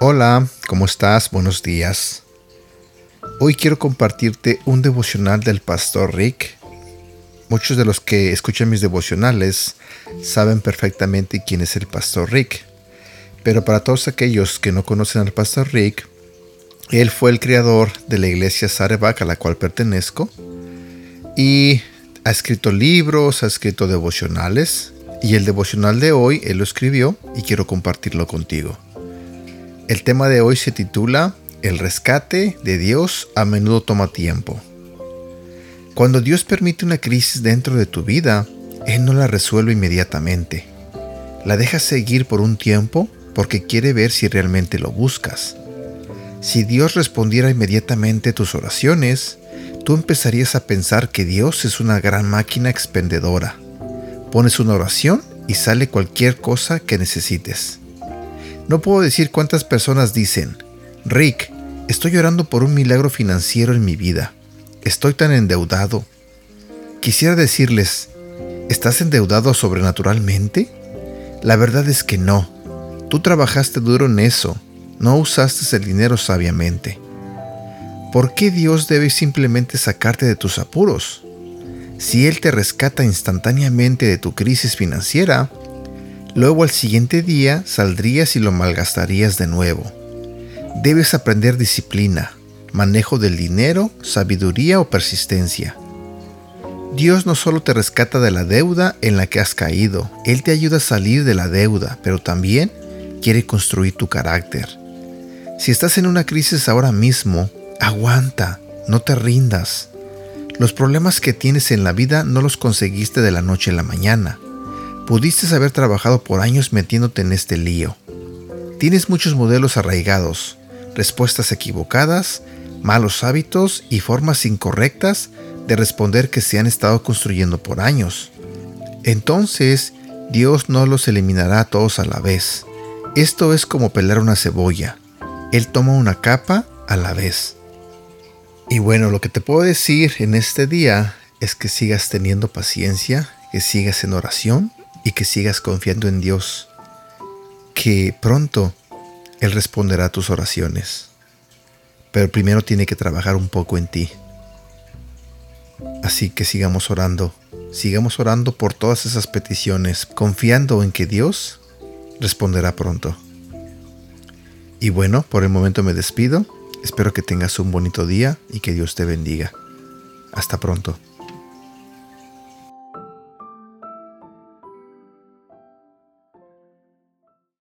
Hola, ¿cómo estás? Buenos días. Hoy quiero compartirte un devocional del pastor Rick. Muchos de los que escuchan mis devocionales saben perfectamente quién es el pastor Rick. Pero para todos aquellos que no conocen al pastor Rick, él fue el creador de la iglesia Sarebac a la cual pertenezco y ha escrito libros, ha escrito devocionales y el devocional de hoy él lo escribió y quiero compartirlo contigo. El tema de hoy se titula El rescate de Dios a menudo toma tiempo. Cuando Dios permite una crisis dentro de tu vida, Él no la resuelve inmediatamente. La deja seguir por un tiempo porque quiere ver si realmente lo buscas. Si Dios respondiera inmediatamente tus oraciones, tú empezarías a pensar que Dios es una gran máquina expendedora. Pones una oración y sale cualquier cosa que necesites. No puedo decir cuántas personas dicen, Rick, estoy llorando por un milagro financiero en mi vida. Estoy tan endeudado. Quisiera decirles, ¿estás endeudado sobrenaturalmente? La verdad es que no. Tú trabajaste duro en eso. No usaste el dinero sabiamente. ¿Por qué Dios debe simplemente sacarte de tus apuros? Si Él te rescata instantáneamente de tu crisis financiera, Luego al siguiente día saldrías y lo malgastarías de nuevo. Debes aprender disciplina, manejo del dinero, sabiduría o persistencia. Dios no solo te rescata de la deuda en la que has caído, Él te ayuda a salir de la deuda, pero también quiere construir tu carácter. Si estás en una crisis ahora mismo, aguanta, no te rindas. Los problemas que tienes en la vida no los conseguiste de la noche a la mañana. Pudiste haber trabajado por años metiéndote en este lío. Tienes muchos modelos arraigados, respuestas equivocadas, malos hábitos y formas incorrectas de responder que se han estado construyendo por años. Entonces, Dios no los eliminará todos a la vez. Esto es como pelar una cebolla. Él toma una capa a la vez. Y bueno, lo que te puedo decir en este día es que sigas teniendo paciencia, que sigas en oración y que sigas confiando en Dios, que pronto Él responderá a tus oraciones. Pero primero tiene que trabajar un poco en ti. Así que sigamos orando, sigamos orando por todas esas peticiones, confiando en que Dios responderá pronto. Y bueno, por el momento me despido. Espero que tengas un bonito día y que Dios te bendiga. Hasta pronto.